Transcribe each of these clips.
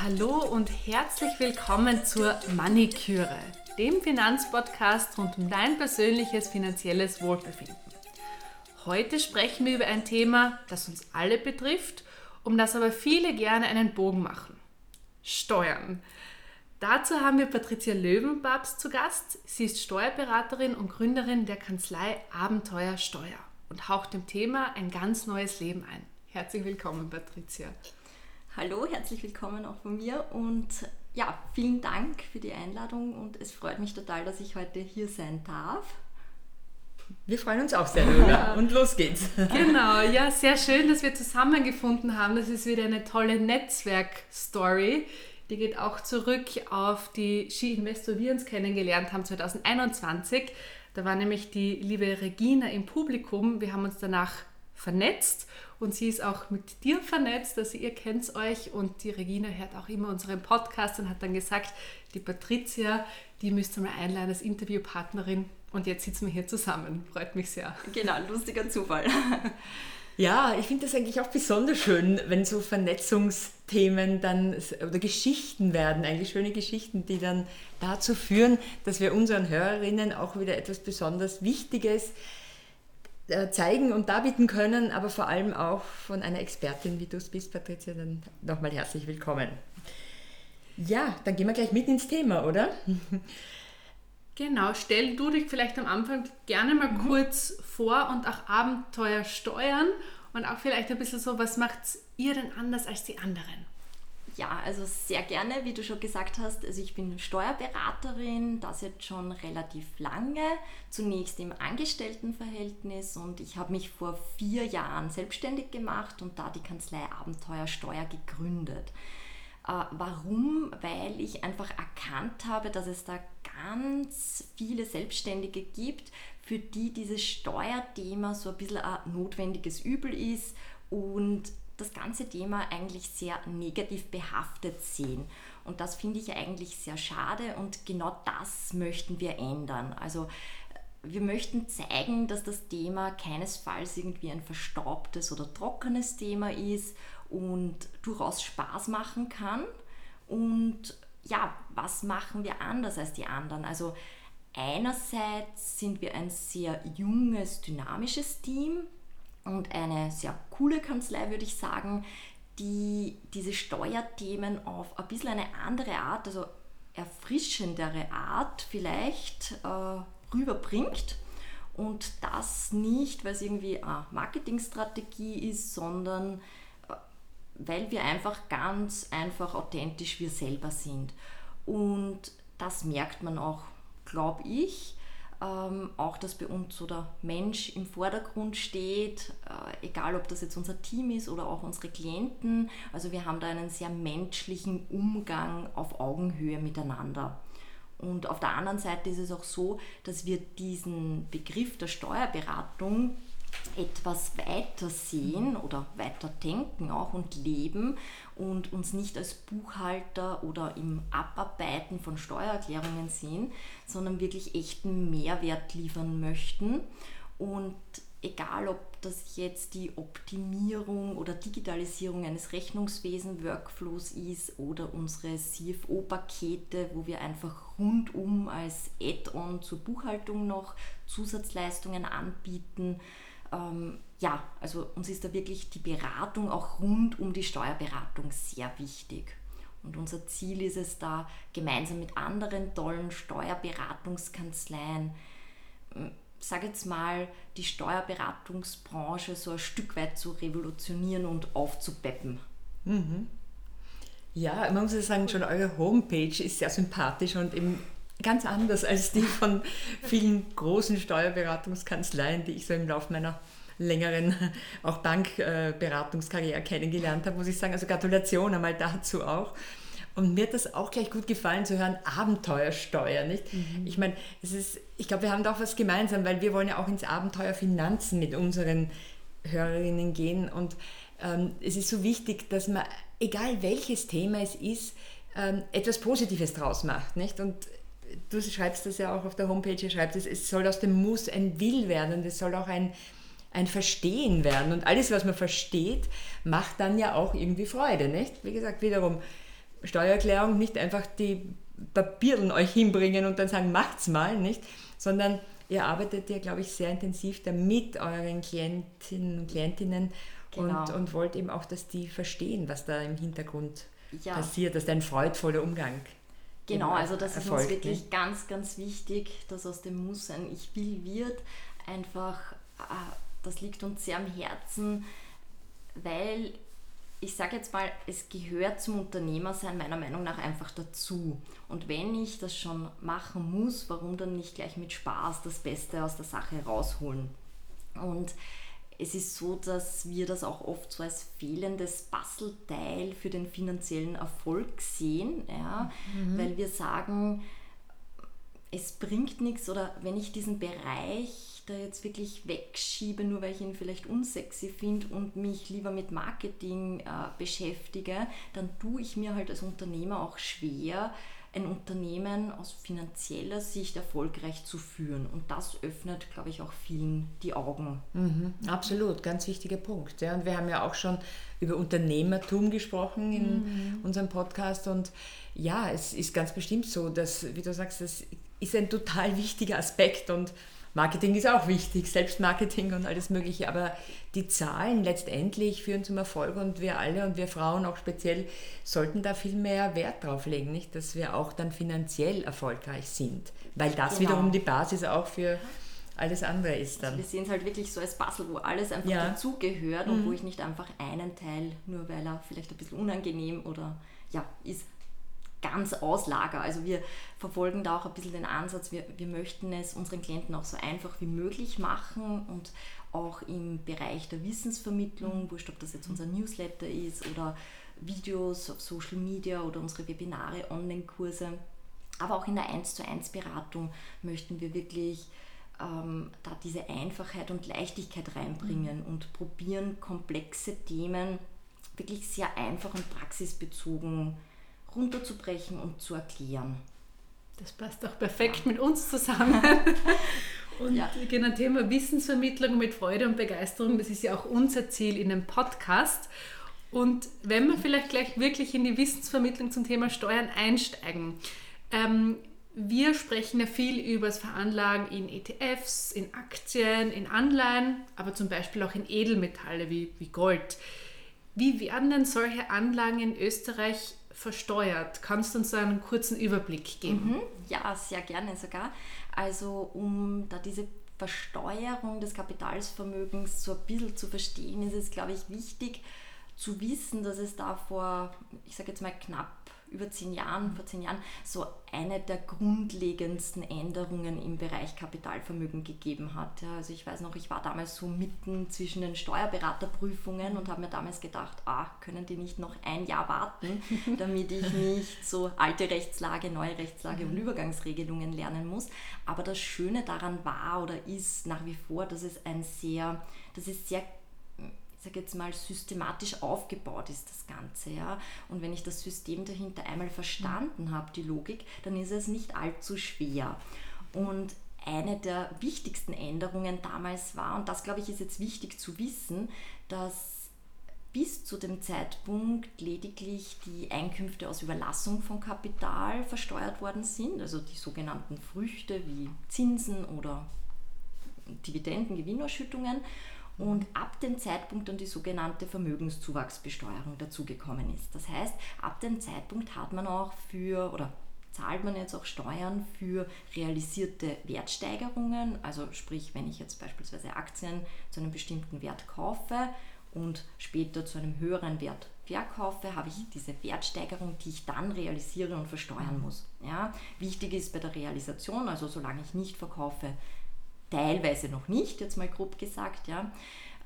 Hallo und herzlich willkommen zur Maniküre, dem Finanzpodcast rund um dein persönliches finanzielles Wohlbefinden. Heute sprechen wir über ein Thema, das uns alle betrifft, um das aber viele gerne einen Bogen machen. Steuern. Dazu haben wir Patricia Löwenbabs zu Gast. Sie ist Steuerberaterin und Gründerin der Kanzlei Abenteuer Steuer und haucht dem Thema ein ganz neues Leben ein. Herzlich willkommen, Patricia. Hallo, herzlich willkommen auch von mir und ja, vielen Dank für die Einladung und es freut mich total, dass ich heute hier sein darf. Wir freuen uns auch sehr darüber. Und los geht's. Genau, ja, sehr schön, dass wir zusammengefunden haben. Das ist wieder eine tolle Netzwerk-Story. Die geht auch zurück auf die Ski-Investor, wir uns kennengelernt haben 2021. Da war nämlich die liebe Regina im Publikum. Wir haben uns danach vernetzt und sie ist auch mit dir vernetzt, also ihr kennt euch und die Regina hört auch immer unseren Podcast und hat dann gesagt, die Patricia, die müsst ihr mal einladen als Interviewpartnerin und jetzt sitzen wir hier zusammen. Freut mich sehr. Genau, lustiger Zufall. Ja, ich finde das eigentlich auch besonders schön, wenn so Vernetzungsthemen dann oder Geschichten werden, eigentlich schöne Geschichten, die dann dazu führen, dass wir unseren Hörerinnen auch wieder etwas besonders Wichtiges äh, zeigen und darbieten können, aber vor allem auch von einer Expertin, wie du es bist, Patricia, dann nochmal herzlich willkommen. Ja, dann gehen wir gleich mit ins Thema, oder? Genau, stell du dich vielleicht am Anfang gerne mal mhm. kurz vor und auch Abenteuer steuern und auch vielleicht ein bisschen so, was macht ihr denn anders als die anderen? Ja, also sehr gerne, wie du schon gesagt hast. Also ich bin Steuerberaterin, das jetzt schon relativ lange, zunächst im Angestelltenverhältnis und ich habe mich vor vier Jahren selbstständig gemacht und da die Kanzlei Abenteuer Steuer gegründet. Äh, warum? Weil ich einfach erkannt habe, dass es da ganz viele Selbstständige gibt, für die dieses Steuerthema so ein bisschen ein notwendiges Übel ist und das ganze Thema eigentlich sehr negativ behaftet sehen. Und das finde ich eigentlich sehr schade und genau das möchten wir ändern. Also wir möchten zeigen, dass das Thema keinesfalls irgendwie ein verstaubtes oder trockenes Thema ist und durchaus Spaß machen kann. Und ja, was machen wir anders als die anderen? Also einerseits sind wir ein sehr junges, dynamisches Team und eine sehr coole Kanzlei, würde ich sagen, die diese Steuerthemen auf ein bisschen eine andere Art, also erfrischendere Art vielleicht äh, rüberbringt. Und das nicht, weil es irgendwie eine Marketingstrategie ist, sondern weil wir einfach ganz einfach authentisch wir selber sind. Und das merkt man auch, glaube ich. Ähm, auch, dass bei uns so der Mensch im Vordergrund steht, äh, egal ob das jetzt unser Team ist oder auch unsere Klienten. Also wir haben da einen sehr menschlichen Umgang auf Augenhöhe miteinander. Und auf der anderen Seite ist es auch so, dass wir diesen Begriff der Steuerberatung etwas weiter sehen oder weiter denken auch und leben und uns nicht als Buchhalter oder im Abarbeiten von Steuererklärungen sehen, sondern wirklich echten Mehrwert liefern möchten. Und egal ob das jetzt die Optimierung oder Digitalisierung eines Rechnungswesen-Workflows ist oder unsere CFO-Pakete, wo wir einfach rundum als Add-on zur Buchhaltung noch Zusatzleistungen anbieten, ähm, ja, also uns ist da wirklich die Beratung auch rund um die Steuerberatung sehr wichtig. Und unser Ziel ist es da, gemeinsam mit anderen tollen Steuerberatungskanzleien, hm, sag jetzt mal, die Steuerberatungsbranche so ein Stück weit zu revolutionieren und aufzupeppen. Mhm. Ja, man muss ja sagen, schon eure Homepage ist sehr sympathisch und eben ganz anders als die von vielen großen Steuerberatungskanzleien, die ich so im Laufe meiner längeren auch Bankberatungskarriere kennengelernt habe, muss ich sagen. Also Gratulation einmal dazu auch. Und mir hat das auch gleich gut gefallen zu hören, Abenteuersteuer, nicht? Mhm. Ich meine, es ist, ich glaube, wir haben da auch was gemeinsam, weil wir wollen ja auch ins Abenteuer Finanzen mit unseren Hörerinnen gehen. Und ähm, es ist so wichtig, dass man, egal welches Thema es ist, ähm, etwas Positives draus macht, nicht? Und du schreibst das ja auch auf der Homepage, schreibst es, es soll aus dem Muss ein Will werden und es soll auch ein, ein Verstehen werden. Und alles, was man versteht, macht dann ja auch irgendwie Freude, nicht? Wie gesagt, wiederum Steuererklärung, nicht einfach die Papieren euch hinbringen und dann sagen, macht's mal, nicht? Sondern ihr arbeitet ja, glaube ich, sehr intensiv damit euren Klientinnen und Klientinnen genau. und, und wollt eben auch, dass die verstehen, was da im Hintergrund ja. passiert, dass da ein freudvoller Umgang Genau, also das ist uns wirklich ne? ganz, ganz wichtig, dass aus dem Muss ein Ich will wird. Einfach, ah, das liegt uns sehr am Herzen, weil ich sage jetzt mal, es gehört zum Unternehmersein meiner Meinung nach einfach dazu. Und wenn ich das schon machen muss, warum dann nicht gleich mit Spaß das Beste aus der Sache rausholen? Und es ist so, dass wir das auch oft so als fehlendes Bastelteil für den finanziellen Erfolg sehen, ja? Mhm. weil wir sagen, es bringt nichts oder wenn ich diesen Bereich da jetzt wirklich wegschiebe, nur weil ich ihn vielleicht unsexy finde und mich lieber mit Marketing äh, beschäftige, dann tue ich mir halt als Unternehmer auch schwer, ein Unternehmen aus finanzieller Sicht erfolgreich zu führen. Und das öffnet, glaube ich, auch vielen die Augen. Mhm, absolut, ganz wichtiger Punkt. Ja. Und wir haben ja auch schon über Unternehmertum gesprochen in mhm. unserem Podcast. Und ja, es ist ganz bestimmt so, dass, wie du sagst, das ist ein total wichtiger Aspekt. Und Marketing ist auch wichtig, Selbstmarketing und alles Mögliche, aber die Zahlen letztendlich führen zum Erfolg und wir alle und wir Frauen auch speziell sollten da viel mehr Wert drauf legen, nicht? dass wir auch dann finanziell erfolgreich sind, weil das genau. wiederum die Basis auch für alles andere ist dann. Also wir sehen es halt wirklich so als Puzzle, wo alles einfach ja. dazugehört und mhm. wo ich nicht einfach einen Teil, nur weil er vielleicht ein bisschen unangenehm oder ja, ist, ganz auslager. Also wir verfolgen da auch ein bisschen den Ansatz, wir, wir möchten es unseren Klienten auch so einfach wie möglich machen und auch im Bereich der Wissensvermittlung, wurscht ob das jetzt unser Newsletter ist oder Videos auf Social Media oder unsere Webinare, Online-Kurse, aber auch in der 1 zu 1 Beratung möchten wir wirklich ähm, da diese Einfachheit und Leichtigkeit reinbringen mhm. und probieren komplexe Themen wirklich sehr einfach und praxisbezogen runterzubrechen und zu erklären. Das passt auch perfekt ja. mit uns zusammen. Und ja. genau Thema Wissensvermittlung mit Freude und Begeisterung, das ist ja auch unser Ziel in dem Podcast. Und wenn wir vielleicht gleich wirklich in die Wissensvermittlung zum Thema Steuern einsteigen, ähm, wir sprechen ja viel über das Veranlagen in ETFs, in Aktien, in Anleihen, aber zum Beispiel auch in Edelmetalle wie, wie Gold. Wie werden denn solche Anlagen in Österreich versteuert? Kannst du uns einen kurzen Überblick geben? Mhm. Ja, sehr gerne sogar. Also um da diese Versteuerung des Kapitalsvermögens so ein bisschen zu verstehen, ist es, glaube ich, wichtig zu wissen, dass es da vor, ich sage jetzt mal knapp über zehn Jahren, vor zehn Jahren, so eine der grundlegendsten Änderungen im Bereich Kapitalvermögen gegeben hat. Ja, also ich weiß noch, ich war damals so mitten zwischen den Steuerberaterprüfungen und habe mir damals gedacht, ah, können die nicht noch ein Jahr warten, damit ich nicht so alte Rechtslage, neue Rechtslage und mhm. Übergangsregelungen lernen muss. Aber das Schöne daran war oder ist nach wie vor, dass es ein sehr, das ist sehr sage jetzt mal, systematisch aufgebaut ist das Ganze. Ja? Und wenn ich das System dahinter einmal verstanden habe, die Logik, dann ist es nicht allzu schwer. Und eine der wichtigsten Änderungen damals war, und das glaube ich ist jetzt wichtig zu wissen, dass bis zu dem Zeitpunkt lediglich die Einkünfte aus Überlassung von Kapital versteuert worden sind, also die sogenannten Früchte wie Zinsen oder Dividenden, Gewinnausschüttungen und ab dem Zeitpunkt dann die sogenannte Vermögenszuwachsbesteuerung dazugekommen ist. Das heißt, ab dem Zeitpunkt hat man auch für oder zahlt man jetzt auch Steuern für realisierte Wertsteigerungen, also sprich, wenn ich jetzt beispielsweise Aktien zu einem bestimmten Wert kaufe und später zu einem höheren Wert verkaufe, habe ich diese Wertsteigerung, die ich dann realisiere und versteuern muss. Ja, wichtig ist bei der Realisation, also solange ich nicht verkaufe, teilweise noch nicht, jetzt mal grob gesagt, ja.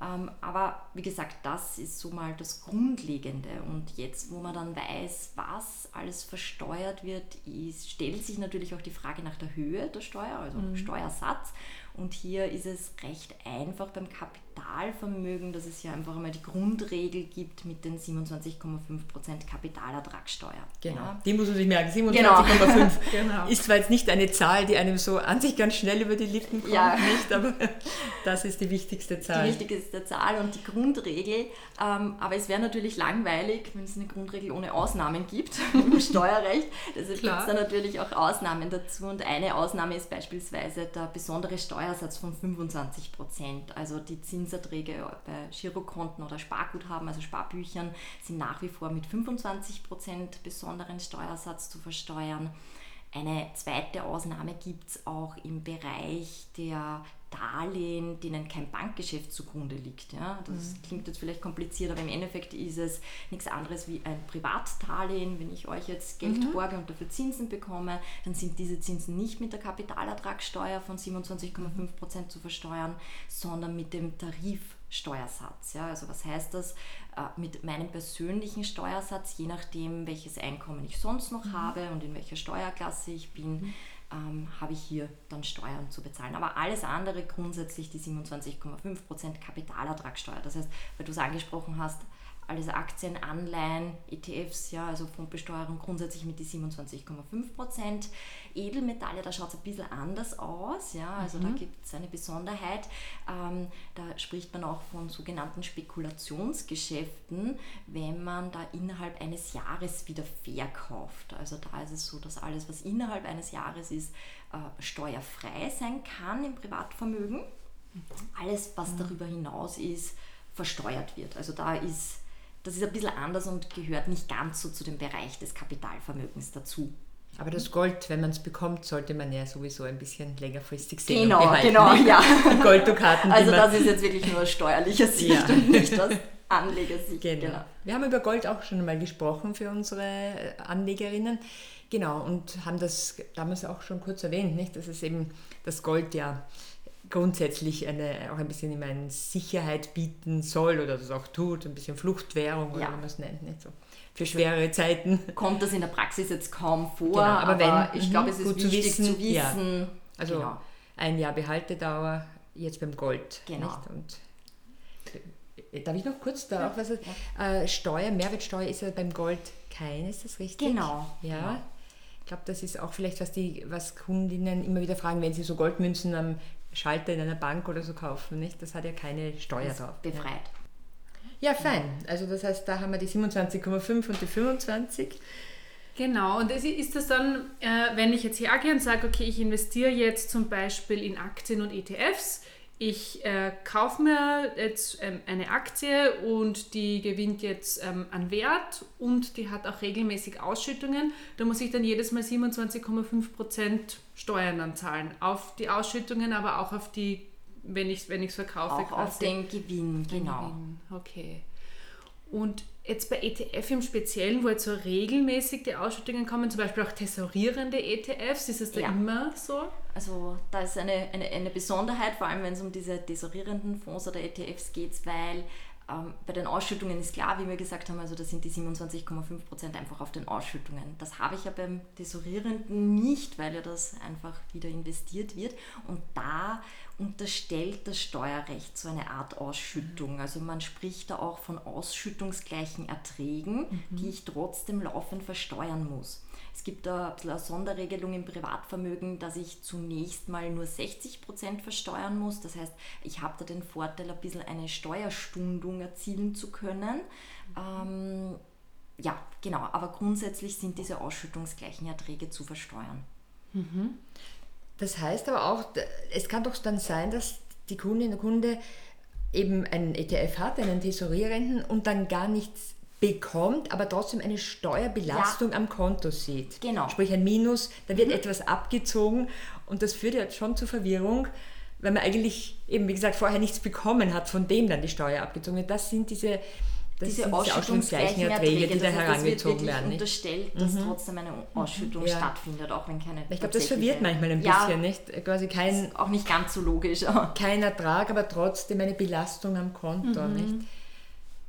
Ähm, aber wie gesagt, das ist so mal das Grundlegende. Und jetzt, wo man dann weiß, was alles versteuert wird, ist, stellt sich natürlich auch die Frage nach der Höhe der Steuer, also mhm. Steuersatz. Und hier ist es recht einfach beim Kapital Kapitalvermögen, dass es ja einfach einmal die Grundregel gibt mit den 27,5% Kapitalertragssteuer. Genau, Ja. die muss man sich merken. Genau. 27,5 Genau. ist zwar jetzt nicht eine Zahl, die einem so an sich ganz schnell über die Lippen kommt, Ja. nicht, aber das ist die wichtigste Die Zahl. wichtigste Zahl und die Grundregel. Ähm, aber es wäre natürlich langweilig, wenn es eine Grundregel ohne Ausnahmen gibt im Steuerrecht. Deshalb gibt es da natürlich auch Ausnahmen dazu. Und eine Ausnahme ist beispielsweise der besondere Steuersatz von 25 Prozent. Also die Zinserträge bei Girokonten oder Sparguthaben, also Sparbüchern, sind nach wie vor mit 25 Prozent besonderen Steuersatz zu versteuern. Eine zweite Ausnahme gibt es auch im Bereich der Darlehen, denen kein Bankgeschäft zugrunde liegt. Ja? Das klingt jetzt vielleicht kompliziert, aber im Endeffekt ist es nichts anderes wie ein Privatdarlehen. Wenn ich euch jetzt Geld borge und dafür Zinsen bekomme, dann sind diese Zinsen nicht mit der Kapitalertragssteuer von 27,5% zu versteuern, sondern mit dem Tarifsteuersatz. Ja? Also was heißt das? Äh, Mit meinem persönlichen Steuersatz, je nachdem, welches Einkommen ich sonst noch habe und in welcher Steuerklasse ich bin, ähm, habe ich hier dann Steuern zu bezahlen. Aber alles andere grundsätzlich die 27,5% Kapitalertragssteuer. Das heißt, weil du es angesprochen hast, alles Aktien, Anleihen, ETFs, ja, also Fundbesteuerung grundsätzlich mit die 27,5%. Edelmetalle, da schaut es ein bisschen anders aus, ja, also da gibt es eine Besonderheit. Ähm, da spricht man auch von sogenannten Spekulationsgeschäften, wenn man da innerhalb eines Jahres wieder verkauft. Also da ist es so, dass alles, was innerhalb eines Jahres ist, äh, steuerfrei sein kann im Privatvermögen. Alles, was darüber hinaus ist, versteuert wird. Also da ist, das ist ein bisschen anders und gehört nicht ganz so zu dem Bereich des Kapitalvermögens dazu. Aber das Gold, wenn man es bekommt, sollte man ja sowieso ein bisschen längerfristig sehen Genau, behalten. genau, ja. Golddukaten, die Also das ist jetzt wirklich nur aus steuerlicher Sicht Ja. und nicht aus Anlegersicht. Genau. Wir haben über Gold auch schon einmal gesprochen für unsere äh, Anlegerinnen. Genau, und haben das damals auch schon kurz erwähnt, nicht? dass es eben das Gold ja grundsätzlich eine, auch ein bisschen immer eine Sicherheit bieten soll oder das auch tut, ein bisschen Fluchtwährung oder Ja. wie man es nennt, nicht so. Für schwere Zeiten. Kommt das in der Praxis jetzt kaum vor, Genau, aber aber, wenn- ich mhm, glaube, es ist gut zu wichtig wissen, zu wissen. ja. Also genau. ein Jahr Behaltedauer, jetzt beim Gold. Genau. Nicht? Und äh, darf ich noch kurz da auch was? Äh, Steuer, Mehrwertsteuer ist ja beim Gold keine, ist das richtig? Genau, Ja. genau. Ich glaube, das ist auch vielleicht, was die, was Kundinnen immer wieder fragen, wenn sie so Goldmünzen am Schalter in einer Bank oder so kaufen, nicht? Das hat ja keine Steuer Ist drauf. befreit. Ja, fein. Also das heißt, da haben wir die 27,5 und die 25. Genau, und es ist das dann, äh, wenn ich jetzt hergehe und sage, okay, ich investiere jetzt zum Beispiel in Aktien und ETFs, ich äh, kaufe mir jetzt ähm, eine Aktie und die gewinnt jetzt ähm, an Wert und die hat auch regelmäßig Ausschüttungen. Da muss ich dann jedes Mal 27,5% Steuern dann zahlen. Auf die Ausschüttungen, aber auch auf die, wenn ich es wenn ich's verkaufe. Auch auf quasi. den Gewinn, genau. Gewinn. Okay. Und jetzt bei ETF im Speziellen, wo jetzt so regelmäßig die Ausschüttungen kommen, zum Beispiel auch tesorierende ETFs, ist es da Ja. immer so? Also da ist eine, eine, eine Besonderheit, vor allem wenn es um diese tesorierenden Fonds oder ETFs geht, weil ähm, bei den Ausschüttungen ist klar, wie wir gesagt haben, also da sind die 27,5% einfach auf den Ausschüttungen. Das habe ich ja beim Tesorierenden nicht, weil ja das einfach wieder investiert wird. Und da unterstellt das Steuerrecht so eine Art Ausschüttung. Also man spricht da auch von ausschüttungsgleichen Erträgen, die ich trotzdem laufend versteuern muss. Es gibt da eine Sonderregelung im Privatvermögen, dass ich zunächst mal nur 60% versteuern muss. Das heißt, ich habe da den Vorteil, ein bisschen eine Steuerstundung erzielen zu können. Ähm, ja, genau, aber grundsätzlich sind diese ausschüttungsgleichen Erträge zu versteuern. Das heißt aber auch, es kann doch dann sein, dass die Kundin, der Kunde eben einen ETF hat, einen Tesorierenden und dann gar nichts bekommt, aber trotzdem eine Steuerbelastung am Konto sieht. Genau. Sprich ein Minus, da wird etwas abgezogen und das führt ja schon zur Verwirrung, weil man eigentlich eben, wie gesagt, vorher nichts bekommen hat, von dem dann die Steuer abgezogen wird. Das sind diese, das diese ausschüttungsgleichen Erträge, die da herangezogen werden. nicht? unterstellt, dass trotzdem eine Ausschüttung Ja. stattfindet, auch wenn keine Ich glaube, das verwirrt manchmal ein Ja, bisschen, nicht? Quasi kein, ist auch nicht ganz so logisch. kein Ertrag, aber trotzdem eine Belastung am Konto. Mhm. Nicht?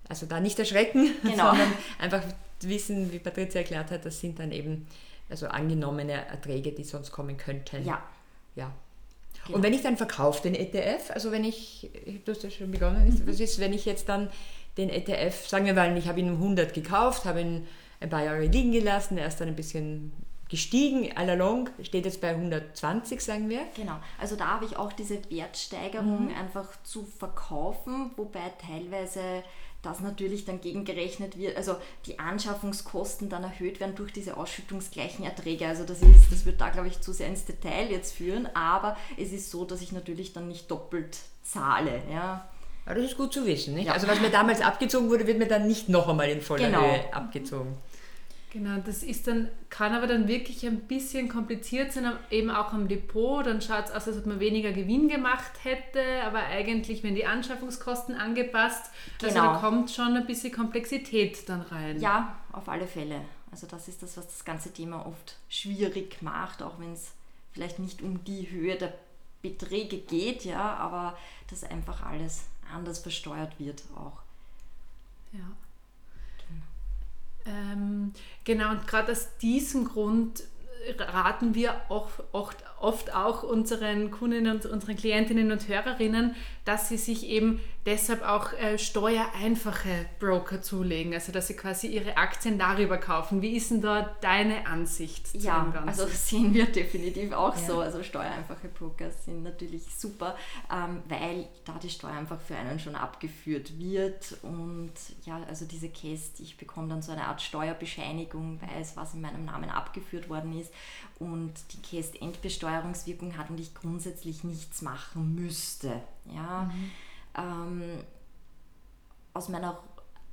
Also da nicht erschrecken, Genau. sondern einfach wissen, wie Patricia erklärt hat, das sind dann eben also angenommene Erträge, die sonst kommen könnten. Ja, ja. Genau. Und wenn ich dann verkaufe den ETF, also wenn ich, du hast ja schon begonnen, mhm. was ist, wenn ich jetzt dann den ETF, sagen wir mal, ich habe ihn um 100 gekauft, habe ihn ein paar Jahre liegen gelassen, er ist dann ein bisschen gestiegen, allalong, steht jetzt bei 120, sagen wir. Genau, also da habe ich auch diese Wertsteigerung mhm. einfach zu verkaufen, wobei teilweise das natürlich dann gegengerechnet wird, also die Anschaffungskosten dann erhöht werden durch diese ausschüttungsgleichen Erträge. Also das ist, das wird da glaube ich zu sehr ins Detail jetzt führen, aber es ist so, dass ich natürlich dann nicht doppelt zahle. Ja. Aber das ist gut zu wissen, nicht? Ja. Also was mir damals abgezogen wurde, wird mir dann nicht noch einmal in voller genau. Höhe abgezogen. Genau, das ist dann, kann aber dann wirklich ein bisschen kompliziert sein, eben auch am Depot. Dann schaut es aus, als ob man weniger Gewinn gemacht hätte, aber eigentlich werden die Anschaffungskosten angepasst. Also genau. Also da kommt schon ein bisschen Komplexität dann rein. Ja, auf alle Fälle. Also das ist das, was das ganze Thema oft schwierig macht, auch wenn es vielleicht nicht um die Höhe der Beträge geht, ja, aber dass einfach alles anders versteuert wird auch. Ja. Ähm, genau, und gerade aus diesem Grund raten wir oft, oft, oft auch unseren Kundinnen und unseren Klientinnen und Hörerinnen, dass sie sich eben deshalb auch äh, steuereinfache Broker zulegen, also dass sie quasi ihre Aktien darüber kaufen. Wie ist denn da deine Ansicht zu ja, dem Ganzen? Also das sehen wir definitiv auch ja. so. Also steuereinfache Broker sind natürlich super, ähm, weil da die Steuer einfach für einen schon abgeführt wird und ja, also diese Käste, ich bekomme dann so eine Art Steuerbescheinigung, weiß, was in meinem Namen abgeführt worden ist und die Käste Endbesteuerungswirkung hat und ich grundsätzlich nichts machen müsste. Ja. Mhm. Ähm, aus meiner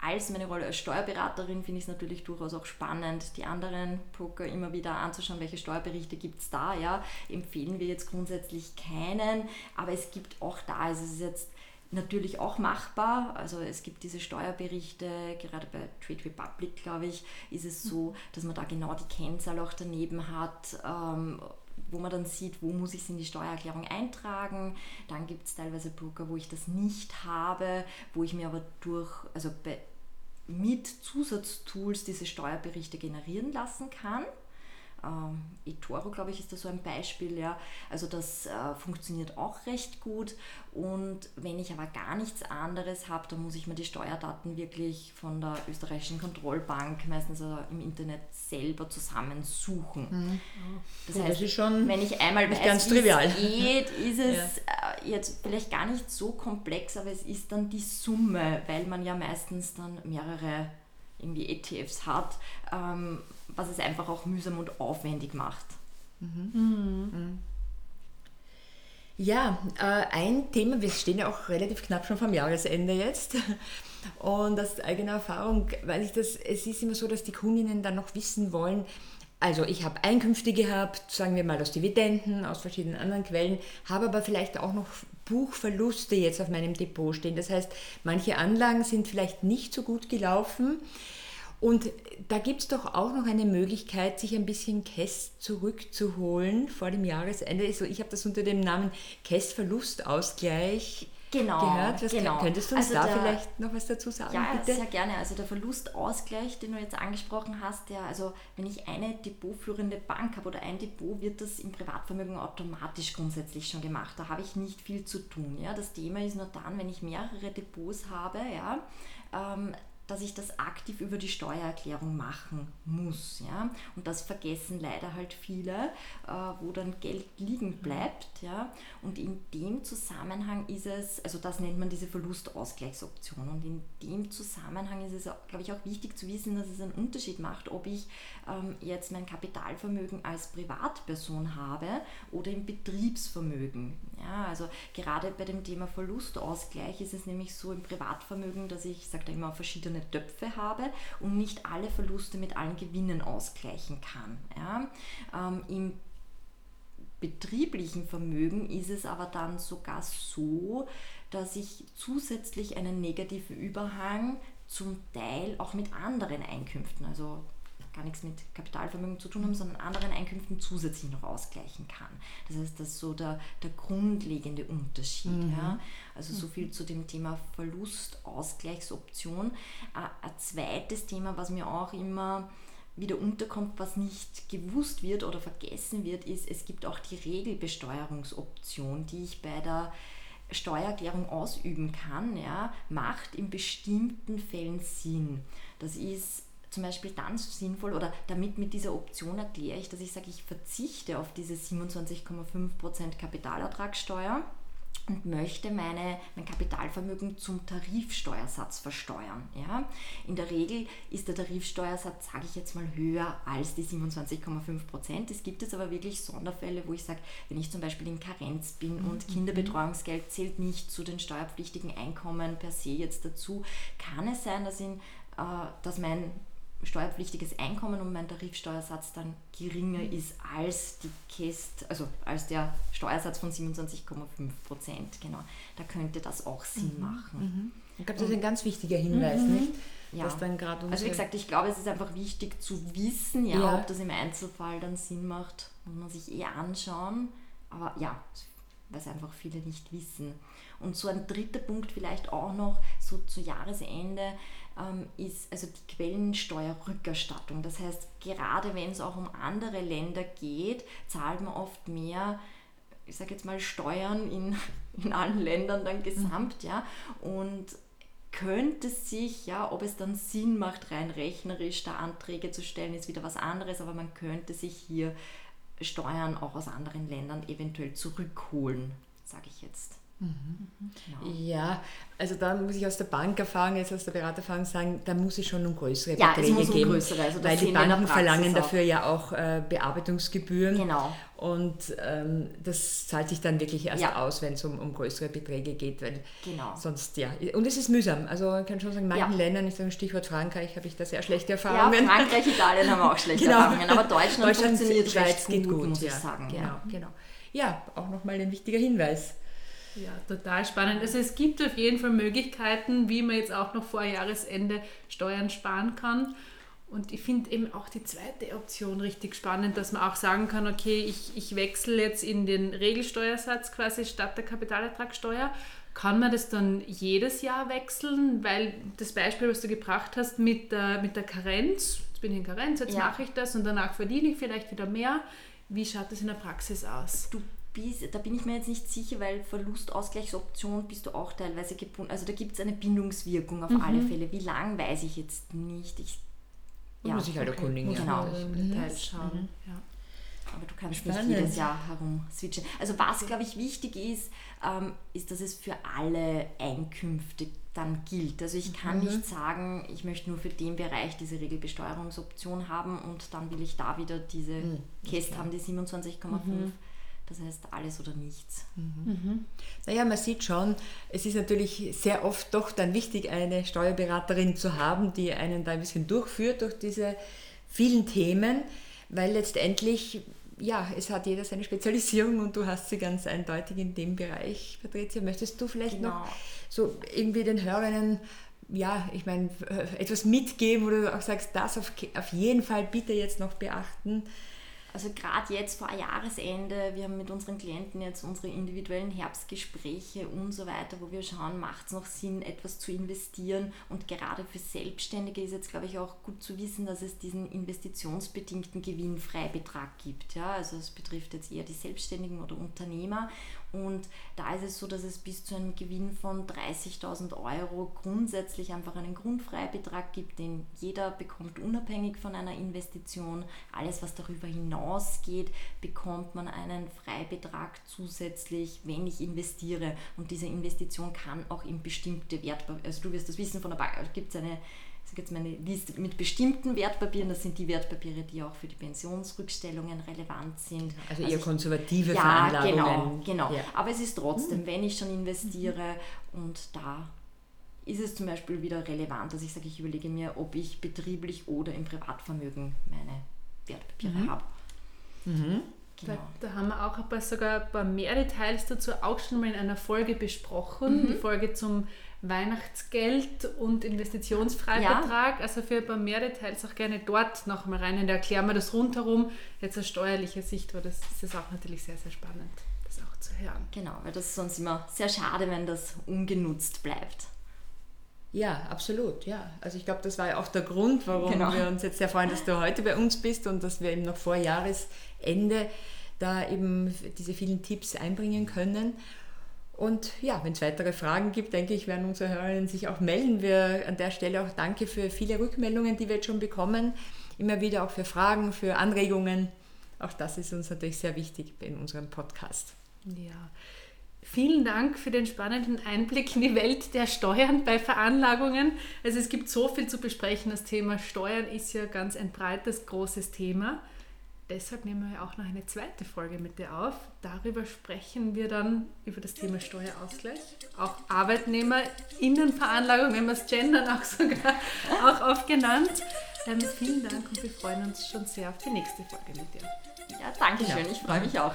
als meine Rolle als Steuerberaterin finde ich es natürlich durchaus auch spannend, die anderen Broker immer wieder anzuschauen, welche Steuerberichte gibt es da. Ja. Empfehlen wir jetzt grundsätzlich keinen, aber es gibt auch da, also es ist jetzt natürlich auch machbar. Also es gibt diese Steuerberichte, gerade bei Trade Republic, glaube ich, ist es so, dass man da genau die Kennzahl auch daneben hat. Ähm, wo man dann sieht, wo muss ich es in die Steuererklärung eintragen. Dann gibt es teilweise Broker, wo ich das nicht habe, wo ich mir aber durch, also mit Zusatztools diese Steuerberichte generieren lassen kann. Ähm, eToro, glaube ich, ist da so ein Beispiel. Ja. Also das äh, funktioniert auch recht gut. Und wenn ich aber gar nichts anderes habe, dann muss ich mir die Steuerdaten wirklich von der österreichischen Kontrollbank meistens also im Internet selber zusammensuchen. Mhm. Das heißt, das wenn ich einmal weiß, ganz trivial. geht, ist es ja. Äh, jetzt vielleicht gar nicht so komplex, aber es ist dann die Summe, weil man ja meistens dann mehrere irgendwie ETFs hat. Ähm, was es einfach auch mühsam und aufwendig macht. Mhm. Mhm. Ja, äh, ein Thema, wir stehen ja auch relativ knapp schon vom Jahresende jetzt. Und aus eigener Erfahrung weiß ich, dass es ist immer so, dass die Kundinnen dann noch wissen wollen, also ich habe Einkünfte gehabt, sagen wir mal aus Dividenden, aus verschiedenen anderen Quellen, habe aber vielleicht auch noch Buchverluste jetzt auf meinem Depot stehen. Das heißt, manche Anlagen sind vielleicht nicht so gut gelaufen. Und da gibt es doch auch noch eine Möglichkeit, sich ein bisschen Käst zurückzuholen vor dem Jahresende. Also ich habe das unter dem Namen Käst-Verlustausgleich genau, gehört. Was genau. Könntest du uns also da der, vielleicht noch was dazu sagen? Ja, bitte? sehr gerne. Also der Verlustausgleich, den du jetzt angesprochen hast, der, also wenn ich eine depotführende Bank habe oder ein Depot, wird das im Privatvermögen automatisch grundsätzlich schon gemacht. Da habe ich nicht viel zu tun. Ja? Das Thema ist nur dann, wenn ich mehrere Depots habe, ja, ähm, dass ich das aktiv über die Steuererklärung machen muss. Ja? Und das vergessen leider halt viele, äh, wo dann Geld liegen bleibt. Ja? Und in dem Zusammenhang ist es, also das nennt man diese Verlustausgleichsoption. Und in dem Zusammenhang ist es, glaube ich, auch wichtig zu wissen, dass es einen Unterschied macht, ob ich ähm, jetzt mein Kapitalvermögen als Privatperson habe oder im Betriebsvermögen. Ja? Also gerade bei dem Thema Verlustausgleich ist es nämlich so im Privatvermögen, dass ich, ich sage da immer, verschiedene verschiedene Töpfe habe und nicht alle Verluste mit allen Gewinnen ausgleichen kann. Ja? Ähm, Im betrieblichen Vermögen ist es aber dann sogar so, dass ich zusätzlich einen negativen Überhang zum Teil auch mit anderen Einkünften, also gar nichts mit Kapitalvermögen zu tun haben, sondern anderen Einkünften zusätzlich noch ausgleichen kann. Das heißt, das ist so der, der grundlegende Unterschied. Mhm. Ja. Also so viel zu dem Thema Verlustausgleichsoption. Äh, ein zweites Thema, was mir auch immer wieder unterkommt, was nicht gewusst wird oder vergessen wird, ist, es gibt auch die Regelbesteuerungsoption, die ich bei der Steuererklärung ausüben kann, ja, macht in bestimmten Fällen Sinn. Das ist zum Beispiel dann sinnvoll oder damit mit dieser Option erkläre ich, dass ich sage, ich verzichte auf diese 27,5% Kapitalertragssteuer und möchte meine, mein Kapitalvermögen zum Tarifsteuersatz versteuern. Ja? In der Regel ist der Tarifsteuersatz, sage ich jetzt mal, höher als die 27,5 Prozent. Es gibt jetzt aber wirklich Sonderfälle, wo ich sage, wenn ich zum Beispiel in Karenz bin und mhm. Kinderbetreuungsgeld zählt nicht zu den steuerpflichtigen Einkommen per se jetzt dazu, kann es sein, dass, in, äh, dass mein steuerpflichtiges Einkommen und mein Tarifsteuersatz dann geringer mhm. ist als die KEST, also als der Steuersatz von 27,5 Prozent. Genau, da könnte das auch Sinn mhm. machen. Mhm. Ich glaube, das ist ein ganz wichtiger Hinweis, mhm. nicht? Ja. also wie gesagt, ich glaube, es ist einfach wichtig zu wissen, ja, ja, ob das im Einzelfall dann Sinn macht, muss man sich eher anschauen. Aber ja, es einfach viele nicht wissen. Und so ein dritter Punkt vielleicht auch noch, so zu Jahresende, ähm, ist also die Quellensteuerrückerstattung. Das heißt, gerade wenn es auch um andere Länder geht, zahlt man oft mehr, ich sage jetzt mal, Steuern in, in allen Ländern dann gesamt, ja. Und könnte sich, ja, ob es dann Sinn macht, rein rechnerisch da Anträge zu stellen, ist wieder was anderes, aber man könnte sich hier Steuern auch aus anderen Ländern eventuell zurückholen, sage ich jetzt. Mhm. Genau. Ja, also da muss ich aus der Bankerfahrung, jetzt aus der Beratererfahrung sagen, da muss es schon um größere ja, Beträge muss geben, um größere, also weil die Banken verlangen dafür ja auch äh, Bearbeitungsgebühren genau. und ähm, das zahlt sich dann wirklich erst ja. aus, wenn es um, um größere Beträge geht, weil genau. sonst, ja, und es ist mühsam, also ich kann schon sagen, in manchen ja. Ländern, ich sage Stichwort Frankreich, habe ich da sehr schlechte Erfahrungen. Ja, Frankreich, Italien haben wir auch schlechte genau. Erfahrungen, aber Deutschland, Deutschland funktioniert Schweiz geht gut, muss ich sagen. Genau, genau. Ja, auch nochmal ein wichtiger Hinweis. Ja, total spannend. Also es gibt auf jeden Fall Möglichkeiten, wie man jetzt auch noch vor Jahresende Steuern sparen kann. Und ich finde eben auch die zweite Option richtig spannend, dass man auch sagen kann, okay, ich, ich wechsle jetzt in den Regelsteuersatz quasi statt der Kapitalertragssteuer. Kann man das dann jedes Jahr wechseln? Weil das Beispiel, was du gebracht hast mit der, mit der Karenz, jetzt bin ich in Karenz, jetzt ja. mache ich das und danach verdiene ich vielleicht wieder mehr. Wie schaut das in der Praxis aus? Du bist, da bin ich mir jetzt nicht sicher, weil Verlustausgleichsoption bist du auch teilweise gebunden. Also da gibt es eine Bindungswirkung auf mhm. alle Fälle. Wie lang weiß ich jetzt nicht. Ich, ja, muss ich halt okay. erkundigen. Genau. Mhm. Details schauen. Mhm. Ja. Aber du kannst Spannend. nicht jedes Jahr herum switchen. Also was, glaube ich, wichtig ist, ähm, ist, dass es für alle Einkünfte dann gilt. Also ich kann mhm. nicht sagen, ich möchte nur für den Bereich diese Regelbesteuerungsoption haben und dann will ich da wieder diese mhm. Käst haben, die 27,5 das heißt alles oder nichts. Mhm. Mhm. Naja, man sieht schon, es ist natürlich sehr oft doch dann wichtig, eine Steuerberaterin zu haben, die einen da ein bisschen durchführt durch diese vielen Themen, weil letztendlich, ja, es hat jeder seine Spezialisierung und du hast sie ganz eindeutig in dem Bereich, Patricia. Möchtest du vielleicht genau. noch so irgendwie den Hörerinnen ja, ich meine, etwas mitgeben, wo du auch sagst, das auf, auf jeden Fall bitte jetzt noch beachten? Also gerade jetzt vor Jahresende, wir haben mit unseren Klienten jetzt unsere individuellen Herbstgespräche und so weiter, wo wir schauen, macht es noch Sinn, etwas zu investieren. Und gerade für Selbstständige ist jetzt, glaube ich, auch gut zu wissen, dass es diesen investitionsbedingten Gewinnfreibetrag gibt. Ja? Also es betrifft jetzt eher die Selbstständigen oder Unternehmer. Und da ist es so, dass es bis zu einem Gewinn von 30.000 Euro grundsätzlich einfach einen Grundfreibetrag gibt, den jeder bekommt unabhängig von einer Investition. Alles, was darüber hinausgeht, bekommt man einen Freibetrag zusätzlich, wenn ich investiere. Und diese Investition kann auch in bestimmte Wertpapiere, also du wirst das wissen von der Bank, gibt es eine sage jetzt meine Liste mit bestimmten Wertpapieren. Das sind die Wertpapiere, die auch für die Pensionsrückstellungen relevant sind. Also, also eher konservative ja, Veranlagungen. Genau, genau. Ja. Aber es ist trotzdem, hm. wenn ich schon investiere und da ist es zum Beispiel wieder relevant, dass ich sage, ich überlege mir, ob ich betrieblich oder im Privatvermögen meine Wertpapiere mhm. habe. Mhm. Genau. Da, da, haben wir auch ein paar, sogar ein paar mehr Details dazu auch schon mal in einer Folge besprochen. Mhm. Die Folge zum Weihnachtsgeld und Investitionsfreibetrag. Ja. Also für ein paar mehr Details auch gerne dort noch mal rein. Und da erklären wir das rundherum. Jetzt aus steuerlicher Sicht das, das ist auch natürlich sehr, sehr spannend, das auch zu hören. Genau, weil das ist sonst immer sehr schade, wenn das ungenutzt bleibt. Ja, absolut, ja. Also ich glaube, das war ja auch der Grund, warum Genau. wir uns jetzt sehr freuen, dass du heute bei uns bist und dass wir eben noch vor Jahresende da eben diese vielen Tipps einbringen können. Und ja, wenn es weitere Fragen gibt, denke ich, werden unsere Hörerinnen sich auch melden. Wir an der Stelle auch danke für viele Rückmeldungen, die wir jetzt schon bekommen. Immer wieder auch für Fragen, für Anregungen. Auch das ist uns natürlich sehr wichtig in unserem Podcast. Ja. Vielen Dank für den spannenden Einblick in die Welt der Steuern bei Veranlagungen. Also es gibt so viel zu besprechen. Das Thema Steuern ist ja ganz ein breites, großes Thema. Deshalb nehmen wir auch noch eine zweite Folge mit dir auf. Darüber sprechen wir dann über das Thema Steuerausgleich. Auch Arbeitnehmerinnenveranlagung, wenn wir es gendern auch sogar auch oft genannt. Ähm, vielen Dank und wir freuen uns schon sehr auf die nächste Folge mit dir. Ja, danke schön. Ja. Ich freue mich auch.